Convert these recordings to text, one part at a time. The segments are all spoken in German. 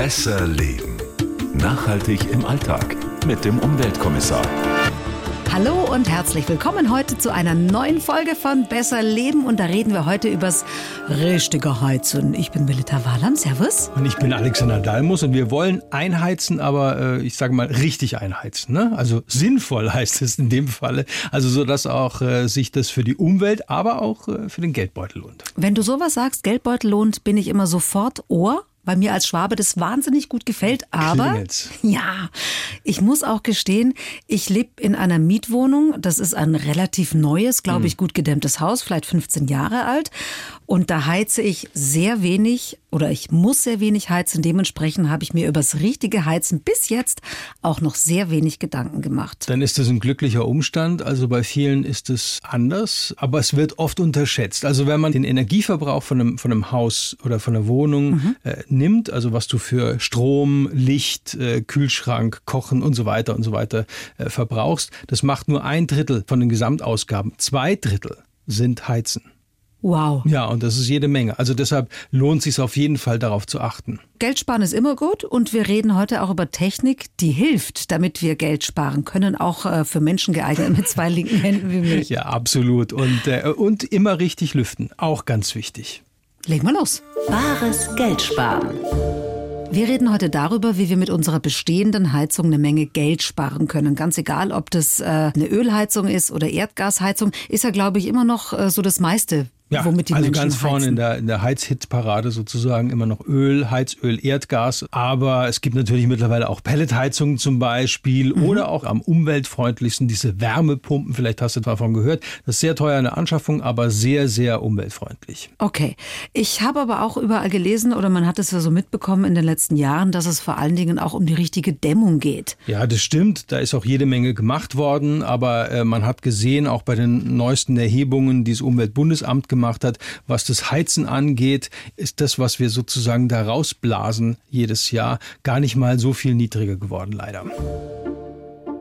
Besser Leben. Nachhaltig im Alltag mit dem Umweltkommissar. Hallo und herzlich willkommen heute zu einer neuen Folge von Besser Leben. Und da reden wir heute übers richtige Heizen. Ich bin Melita Wahlam. Servus. Und ich bin Alexander Dalmus und wir wollen einheizen, aber äh, ich sage mal richtig einheizen. Ne? Also sinnvoll heißt es in dem Falle. Also so, dass auch äh, sich das für die Umwelt, aber auch äh, für den Geldbeutel lohnt. Wenn du sowas sagst, Geldbeutel lohnt, bin ich immer sofort Ohr weil mir als Schwabe das wahnsinnig gut gefällt. Aber Klingelt's. ja, ich muss auch gestehen, ich lebe in einer Mietwohnung. Das ist ein relativ neues, glaube ich, gut gedämmtes Haus, vielleicht 15 Jahre alt. Und da heize ich sehr wenig oder ich muss sehr wenig heizen. Dementsprechend habe ich mir übers richtige Heizen bis jetzt auch noch sehr wenig Gedanken gemacht. Dann ist das ein glücklicher Umstand. Also bei vielen ist es anders, aber es wird oft unterschätzt. Also wenn man den Energieverbrauch von einem, von einem Haus oder von einer Wohnung äh, nimmt, also was du für Strom, Licht, äh, Kühlschrank, Kochen und so weiter und so weiter äh, verbrauchst, das macht nur ein Drittel von den Gesamtausgaben. Zwei Drittel sind Heizen. Wow. Ja, und das ist jede Menge. Also deshalb lohnt es sich auf jeden Fall darauf zu achten. Geld sparen ist immer gut und wir reden heute auch über Technik, die hilft, damit wir Geld sparen können, auch äh, für Menschen geeignet mit zwei linken Händen wie mich. Ja, absolut. Und, äh, und immer richtig lüften. Auch ganz wichtig. Legen wir los. Bares Geld sparen. Wir reden heute darüber, wie wir mit unserer bestehenden Heizung eine Menge Geld sparen können. Ganz egal, ob das äh, eine Ölheizung ist oder Erdgasheizung, ist ja, glaube ich, immer noch äh, so das meiste, Ja, womit die also Menschen ganz vorne heizen. in der, in der Heizhitparade sozusagen immer noch Öl, Heizöl, Erdgas. Aber es gibt natürlich mittlerweile auch Pelletheizungen zum Beispiel Mhm. oder auch am umweltfreundlichsten diese Wärmepumpen. Vielleicht hast du davon gehört. Das ist sehr teuer in der Anschaffung, aber sehr, sehr umweltfreundlich. Okay. Ich habe aber auch überall gelesen oder man hat es ja so mitbekommen in den letzten Jahren, dass es vor allen Dingen auch um die richtige Dämmung geht. Ja, das stimmt. Da ist auch jede Menge gemacht worden. Aber äh, man hat gesehen, auch bei den neuesten Erhebungen, die das Umweltbundesamt gemacht hat, was das Heizen angeht, ist das, was wir sozusagen da rausblasen jedes Jahr, gar nicht mal so viel niedriger geworden, leider.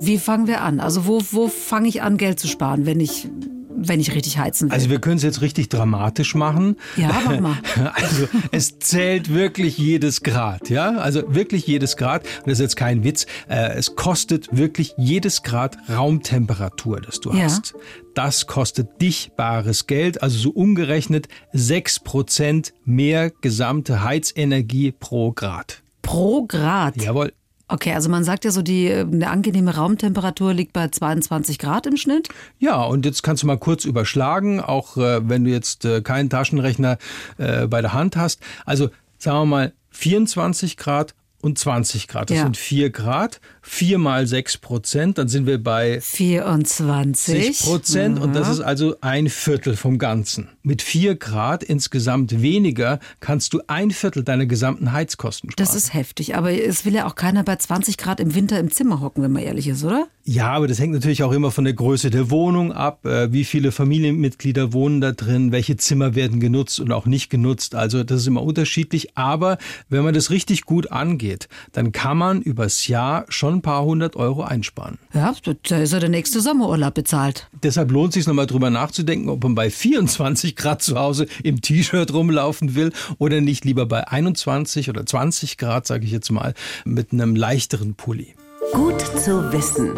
Wie fangen wir an? Also wo, wo fange ich an, Geld zu sparen, wenn ich, wenn ich richtig heizen will? Also wir können es jetzt richtig dramatisch machen. Ja, mach mal. Also es zählt wirklich jedes Grad, ja? Also wirklich jedes Grad. Und das ist jetzt kein Witz. Äh, es kostet wirklich jedes Grad Raumtemperatur, das du Ja. hast. Das kostet dich bares Geld, also so umgerechnet 6% mehr gesamte Heizenergie pro Grad. Pro Grad. Jawohl. Okay, also man sagt ja so, die äh, eine angenehme Raumtemperatur liegt bei 22 Grad im Schnitt. Ja, und jetzt kannst du mal kurz überschlagen, auch äh, wenn du jetzt äh, keinen Taschenrechner äh, bei der Hand hast. Also sagen wir mal 24 Grad und 20 Grad. Das Ja. sind 4 Grad. 4 mal 6 Prozent, dann sind wir bei 24. 60 Prozent und das Mhm. ist also ein Viertel vom Ganzen. Mit 4 Grad insgesamt weniger kannst du ein Viertel deiner gesamten Heizkosten sparen. Das ist heftig, aber es will ja auch keiner bei 20 Grad im Winter im Zimmer hocken, wenn man ehrlich ist, oder? Ja, aber das hängt natürlich auch immer von der Größe der Wohnung ab. Äh, Wie viele Familienmitglieder wohnen da drin? Welche Zimmer werden genutzt und auch nicht genutzt? Also das ist immer unterschiedlich. Aber wenn man das richtig gut angeht, dann kann man übers Jahr schon ein paar hundert Euro einsparen. Ja, da ist ja der nächste Sommerurlaub bezahlt. Deshalb lohnt es sich nochmal drüber nachzudenken, ob man bei 24 Grad zu Hause im T-Shirt rumlaufen will oder nicht lieber bei 21 oder 20 Grad, sage ich jetzt mal, mit einem leichteren Pulli. Gut zu wissen.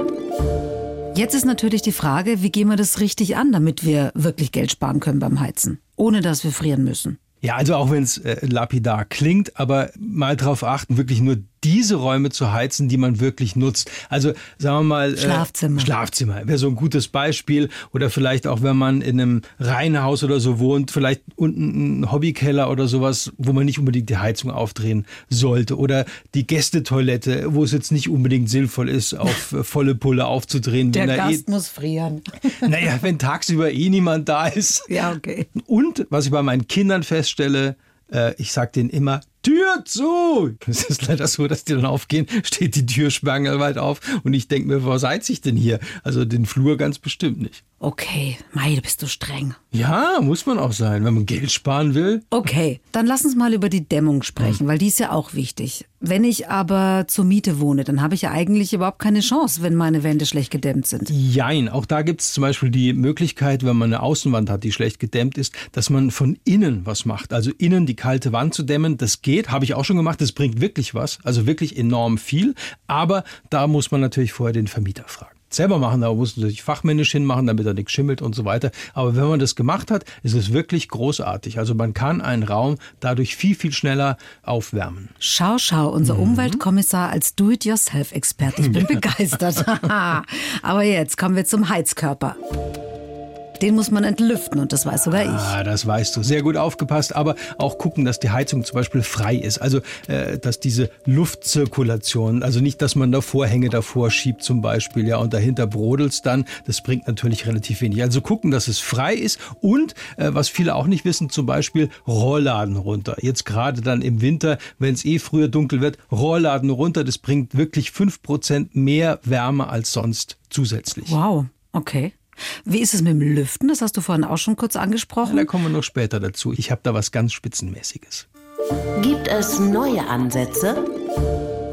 Jetzt ist natürlich die Frage, wie gehen wir das richtig an, damit wir wirklich Geld sparen können beim Heizen, ohne dass wir frieren müssen. Ja, also auch wenn es äh, lapidar klingt, aber mal drauf achten, wirklich nur diese Räume zu heizen, die man wirklich nutzt. Also sagen wir mal äh, Schlafzimmer. Schlafzimmer wäre so ein gutes Beispiel oder vielleicht auch wenn man in einem Reihenhaus oder so wohnt, vielleicht unten ein Hobbykeller oder sowas, wo man nicht unbedingt die Heizung aufdrehen sollte oder die Gästetoilette, wo es jetzt nicht unbedingt sinnvoll ist, auf äh, volle Pulle aufzudrehen. Der wenn da Gast muss frieren. eh, naja, wenn tagsüber eh niemand da ist. Ja, okay. Und was ich bei meinen Kindern feststelle, äh, ich sage denen immer, Tür zu! Es ist leider so, dass die dann aufgehen, steht die Tür sperrangelweit auf und ich denke mir, was heiz ich denn hier? Also den Flur ganz bestimmt nicht. Okay, Mei, bist du streng. Ja, muss man auch sein, wenn man Geld sparen will. Okay, dann lass uns mal über die Dämmung sprechen, weil die ist ja auch wichtig. Wenn ich aber zur Miete wohne, dann habe ich ja eigentlich überhaupt keine Chance, wenn meine Wände schlecht gedämmt sind. Jein, auch da gibt es zum Beispiel die Möglichkeit, wenn man eine Außenwand hat, die schlecht gedämmt ist, dass man von innen was macht. Also innen die kalte Wand zu dämmen, das geht, habe ich auch schon gemacht. Das bringt wirklich was, also wirklich enorm viel. Aber da muss man natürlich vorher den Vermieter fragen selber machen, da muss man sich fachmännisch hinmachen, damit er nichts schimmelt und so weiter. Aber wenn man das gemacht hat, ist es wirklich großartig. Also man kann einen Raum dadurch viel, viel schneller aufwärmen. Schau, schau, unser mhm. Umweltkommissar als Do-it-yourself-Experte. Ich bin begeistert. Aber jetzt kommen wir zum Heizkörper. Den muss man entlüften und das weiß sogar ich. Ah, das weißt du. Sehr gut aufgepasst, aber auch gucken, dass die Heizung zum Beispiel frei ist. Also, äh, dass diese Luftzirkulation, also nicht, dass man da Vorhänge davor schiebt zum Beispiel, ja, und dahinter brodelt's dann. Das bringt natürlich relativ wenig. Also gucken, dass es frei ist und, äh, was viele auch nicht wissen, zum Beispiel Rollladen runter. Jetzt gerade dann im Winter, wenn es eh früher dunkel wird, Rollladen runter. Das bringt wirklich fünf Prozent mehr Wärme als sonst zusätzlich. Wow, okay. Wie ist es mit dem Lüften? Das hast du vorhin auch schon kurz angesprochen. Da kommen wir noch später dazu. Ich habe da was ganz Spitzenmäßiges. Gibt es neue Ansätze?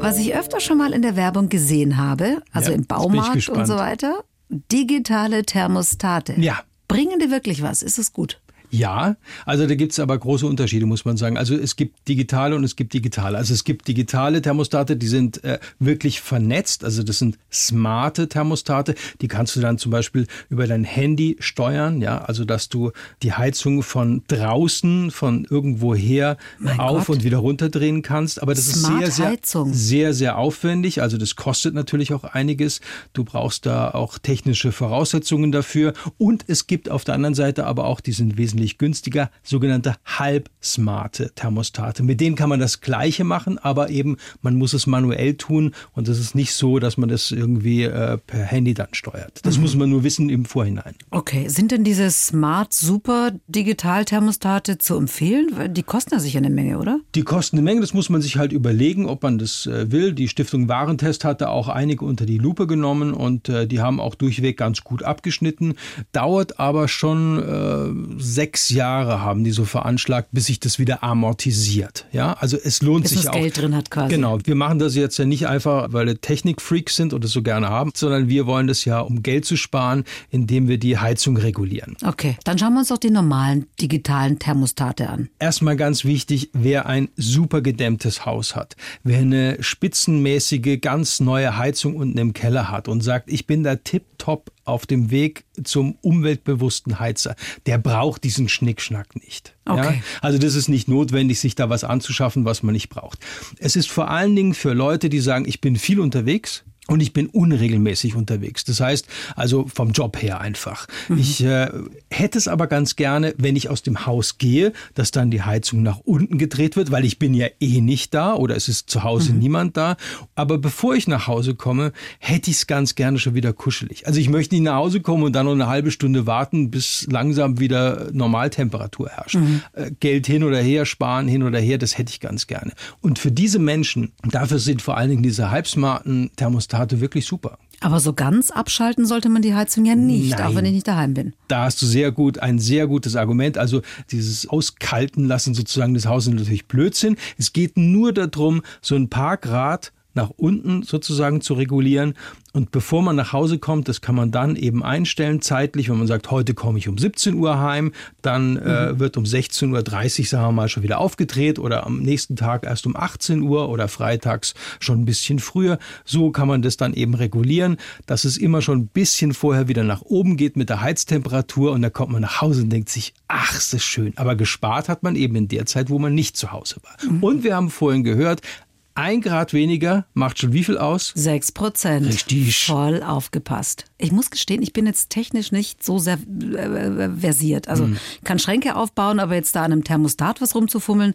Was ich öfter schon mal in der Werbung gesehen habe, also ja, im Baumarkt und so weiter, digitale Thermostate. Ja. Bringen die wirklich was? Ist es gut? Ja, also da gibt es aber große Unterschiede, muss man sagen. Also es gibt digitale und es gibt digitale. Also es gibt digitale Thermostate, die sind äh, wirklich vernetzt. Also das sind smarte Thermostate. Die kannst du dann zum Beispiel über dein Handy steuern. Ja, also dass du die Heizung von draußen, von irgendwoher mein auf Gott. und wieder runterdrehen kannst. Aber das Smart ist sehr, sehr, sehr, sehr aufwendig. Also das kostet natürlich auch einiges. Du brauchst da auch technische Voraussetzungen dafür. Und es gibt auf der anderen Seite aber auch, die sind wesentlich wesentlich günstiger, sogenannte halbsmarte Thermostate. Mit denen kann man das Gleiche machen, aber eben man muss es manuell tun und es ist nicht so, dass man das irgendwie äh, per Handy dann steuert. Das mhm. muss man nur wissen im Vorhinein. Okay, sind denn diese Smart Super Digital Thermostate zu empfehlen? Die kosten ja sicher eine Menge, oder? Die kosten eine Menge, das muss man sich halt überlegen, ob man das äh, will. Die Stiftung Warentest hatte auch einige unter die Lupe genommen und äh, die haben auch durchweg ganz gut abgeschnitten. Dauert aber schon äh, sechs sechs Jahre haben die so veranschlagt, bis sich das wieder amortisiert. Ja, also es lohnt bis sich das auch. Geld drin hat quasi. Genau. Wir machen das jetzt ja nicht einfach, weil wir Technikfreaks sind und es so gerne haben, sondern wir wollen das ja, um Geld zu sparen, indem wir die Heizung regulieren. Okay, dann schauen wir uns doch die normalen digitalen Thermostate an. Erstmal ganz wichtig, wer ein super gedämmtes Haus hat, wer eine spitzenmäßige, ganz neue Heizung unten im Keller hat und sagt, ich bin da tipptopp auf dem Weg zum umweltbewussten Heizer, der braucht diesen Schnickschnack nicht. Okay. Ja? Also das ist nicht notwendig, sich da was anzuschaffen, was man nicht braucht. Es ist vor allen Dingen für Leute, die sagen, ich bin viel unterwegs, und ich bin unregelmäßig unterwegs. Das heißt, also vom Job her einfach. Mhm. Ich äh, hätte es aber ganz gerne, wenn ich aus dem Haus gehe, dass dann die Heizung nach unten gedreht wird, weil ich bin ja eh nicht da oder es ist zu Hause mhm. niemand da. Aber bevor ich nach Hause komme, hätte ich es ganz gerne schon wieder kuschelig. Also ich möchte nicht nach Hause kommen und dann noch eine halbe Stunde warten, bis langsam wieder Normaltemperatur herrscht. Mhm. Äh, Geld hin oder her, sparen hin oder her, das hätte ich ganz gerne. Und für diese Menschen, dafür sind vor allen Dingen diese halbsmarten Thermostate Thermostate wirklich super. Aber so ganz abschalten sollte man die Heizung ja nicht, Nein. auch wenn ich nicht daheim bin. Da hast du sehr gut, ein sehr gutes Argument. Also dieses Auskalten lassen sozusagen des Hauses natürlich Blödsinn. Es geht nur darum, so ein paar Grad nach unten sozusagen zu regulieren. Und bevor man nach Hause kommt, das kann man dann eben einstellen zeitlich, wenn man sagt, heute komme ich um 17 Uhr heim, dann äh, mhm. wird um 16.30 Uhr, sagen wir mal, schon wieder aufgedreht oder am nächsten Tag erst um 18 Uhr oder freitags schon ein bisschen früher. So kann man das dann eben regulieren, dass es immer schon ein bisschen vorher wieder nach oben geht mit der Heiztemperatur und dann kommt man nach Hause und denkt sich, ach, ist das schön. Aber gespart hat man eben in der Zeit, wo man nicht zu Hause war. Mhm. Und wir haben vorhin gehört, ein Grad weniger macht schon wie viel aus? Sechs Prozent. Richtig. Voll aufgepasst. Ich muss gestehen, ich bin jetzt technisch nicht so sehr äh, versiert. Also mhm. kann Schränke aufbauen, aber jetzt da an einem Thermostat was rumzufummeln,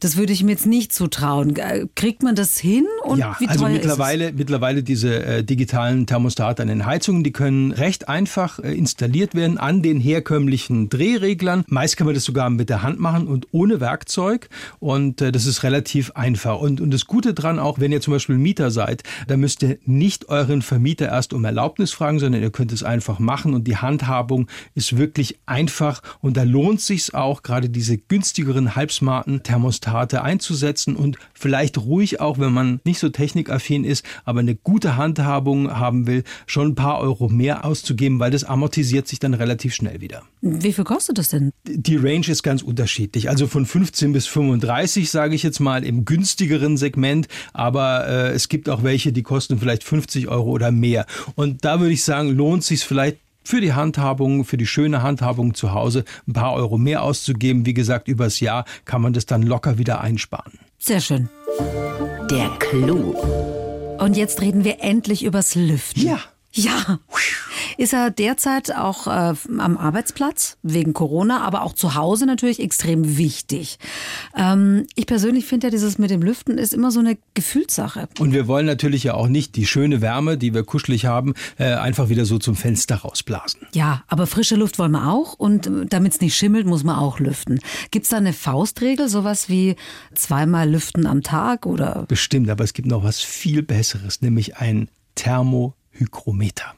das würde ich mir jetzt nicht zutrauen. Kriegt man das hin? Und ja, wie also mittlerweile, mittlerweile diese äh, digitalen Thermostate an den Heizungen, die können recht einfach äh, installiert werden an den herkömmlichen Drehreglern. Meist kann man das sogar mit der Hand machen und ohne Werkzeug. Und äh, das ist relativ einfach. Und, und das Gute Gute dran auch, wenn ihr zum Beispiel Mieter seid, da müsst ihr nicht euren Vermieter erst um Erlaubnis fragen, sondern ihr könnt es einfach machen und die Handhabung ist wirklich einfach und da lohnt sich auch, gerade diese günstigeren halbsmarten Thermostate einzusetzen und vielleicht ruhig auch, wenn man nicht so technikaffin ist, aber eine gute Handhabung haben will, schon ein paar Euro mehr auszugeben, weil das amortisiert sich dann relativ schnell wieder. Wie viel kostet das denn? Die Range ist ganz unterschiedlich. Also von 15 bis 35, sage ich jetzt mal, im günstigeren Segment. Aber äh, es gibt auch welche, die kosten vielleicht 50 Euro oder mehr. Und da würde ich sagen, lohnt sich vielleicht für die Handhabung, für die schöne Handhabung zu Hause ein paar Euro mehr auszugeben. Wie gesagt, übers Jahr kann man das dann locker wieder einsparen. Sehr schön. Der Clou. Und jetzt reden wir endlich übers Lüften. Ja. Ja. Ist er derzeit auch äh, am Arbeitsplatz wegen Corona, aber auch zu Hause natürlich extrem wichtig. Ähm, ich persönlich finde ja, dieses mit dem Lüften ist immer so eine Gefühlssache. Und wir wollen natürlich ja auch nicht die schöne Wärme, die wir kuschelig haben, äh, einfach wieder so zum Fenster rausblasen. Ja, aber frische Luft wollen wir auch und damit es nicht schimmelt, muss man auch lüften. Gibt es da eine Faustregel, sowas wie zweimal lüften am Tag oder? Bestimmt, aber es gibt noch was viel Besseres, nämlich ein Thermohygrometer.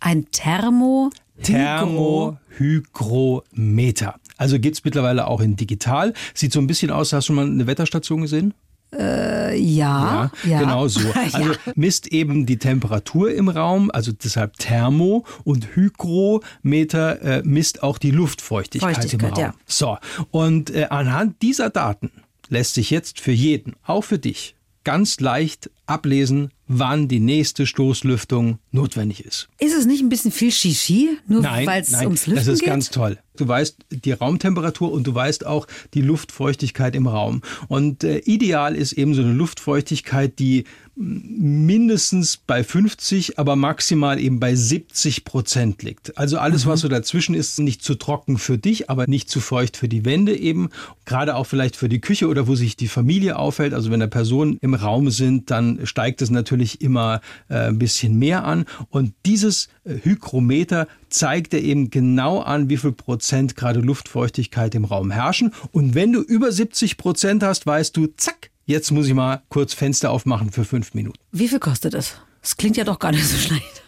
Ein Thermo Thermohygrometer. Also gibt's mittlerweile auch in digital. Sieht so ein bisschen aus, hast du schon mal eine Wetterstation gesehen? Äh, ja, ja. genau so. Also misst eben die Temperatur im Raum, also deshalb Thermo und Hygrometer äh, misst auch die Luftfeuchtigkeit, Feuchtigkeit, im Raum. ja. So, und äh, anhand dieser Daten lässt sich jetzt für jeden, auch für dich, ganz leicht ablesen, wann die nächste Stoßlüftung notwendig ist. Ist es nicht ein bisschen viel Shishi, nur weil es ums Lüften das ist geht? ganz toll. Du weißt die Raumtemperatur und du weißt auch die Luftfeuchtigkeit im Raum. Und äh, ideal ist eben so eine Luftfeuchtigkeit, die mm, mindestens bei 50, aber maximal eben bei 70 Prozent liegt. Also alles, was so dazwischen ist, nicht zu trocken für dich, aber nicht zu feucht für die Wände eben. Gerade auch vielleicht für die Küche oder wo sich die Familie aufhält. Also wenn da Personen im Raum sind, dann steigt es natürlich immer äh, ein bisschen mehr an. Und dieses äh, Hygrometer zeigt er eben genau an, wie viel Prozent gerade Luftfeuchtigkeit im Raum herrschen. Und wenn du über 70 Prozent hast, weißt du, zack, jetzt muss ich mal kurz Fenster aufmachen für fünf Minuten. Wie viel kostet es? Das klingt ja doch gar nicht so schlecht.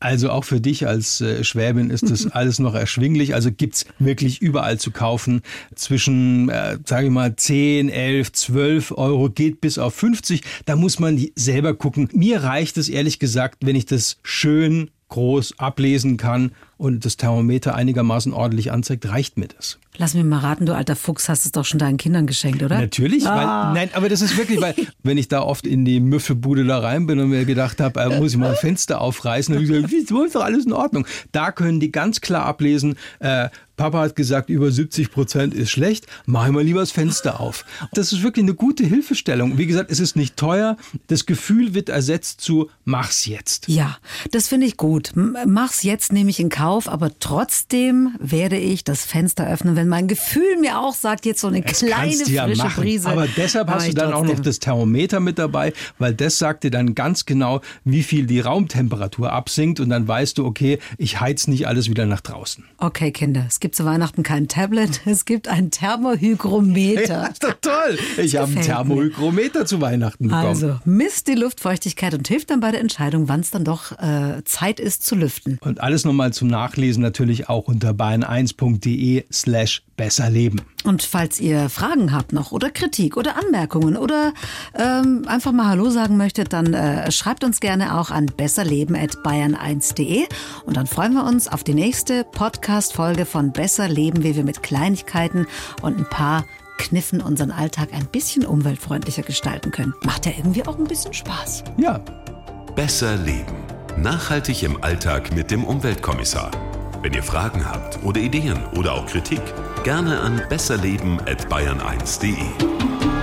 Also auch für dich als äh, Schwäbin ist das alles noch erschwinglich. Also gibt's wirklich überall zu kaufen. Zwischen, äh, sage ich mal, 10, 11, 12 Euro geht bis auf 50. Da muss man selber gucken. Mir reicht es ehrlich gesagt, wenn ich das schön groß ablesen kann und das Thermometer einigermaßen ordentlich anzeigt, reicht mir das. Lass mich mal raten, du alter Fuchs, hast es doch schon deinen Kindern geschenkt, oder? Natürlich, Ah. weil, nein, aber das ist wirklich, weil, wenn ich da oft in die Müffelbude da rein bin und mir gedacht habe, äh, muss ich mal ein Fenster aufreißen, dann habe ich gesagt, wieso ist doch alles in Ordnung. Da können die ganz klar ablesen, äh, Papa hat gesagt, über 70 Prozent ist schlecht, mach ich mal lieber das Fenster auf. Das ist wirklich eine gute Hilfestellung. Wie gesagt, es ist nicht teuer. Das Gefühl wird ersetzt zu, mach's jetzt. Ja, das finde ich gut. Mach's jetzt, nehme ich in Kauf, aber trotzdem werde ich das Fenster öffnen, wenn mein Gefühl mir auch sagt, jetzt so eine Das kleine du ja frische machen. Brise. Aber deshalb hast du dann auch noch trotzdem. das Thermometer mit dabei, weil das sagt dir dann ganz genau, wie viel die Raumtemperatur absinkt und dann weißt du, okay, ich heiz nicht alles wieder nach draußen. Okay, Kinder, es gibt zu Weihnachten kein Tablet, es gibt ein Thermohygrometer. ist doch toll. Ich habe ein gefällt mir. Thermohygrometer zu Weihnachten bekommen. Also misst die Luftfeuchtigkeit und hilft dann bei der Entscheidung, wann es dann doch äh, Zeit ist zu lüften. Und alles nochmal zum Nachlesen natürlich auch unter bayern1.de slash besser leben. Und falls ihr Fragen habt noch oder Kritik oder Anmerkungen oder ähm, einfach mal Hallo sagen möchtet, dann äh, schreibt uns gerne auch an besserleben.bayern1.de und dann freuen wir uns auf die nächste Podcast-Folge von Besser Leben, wie wir mit Kleinigkeiten und ein paar Kniffen unseren Alltag ein bisschen umweltfreundlicher gestalten können. Macht ja irgendwie auch ein bisschen Spaß. Ja, Besser leben. Nachhaltig im Alltag mit dem Umweltkommissar. Wenn ihr Fragen habt oder Ideen oder auch Kritik, gerne an besserleben@bayern1.de.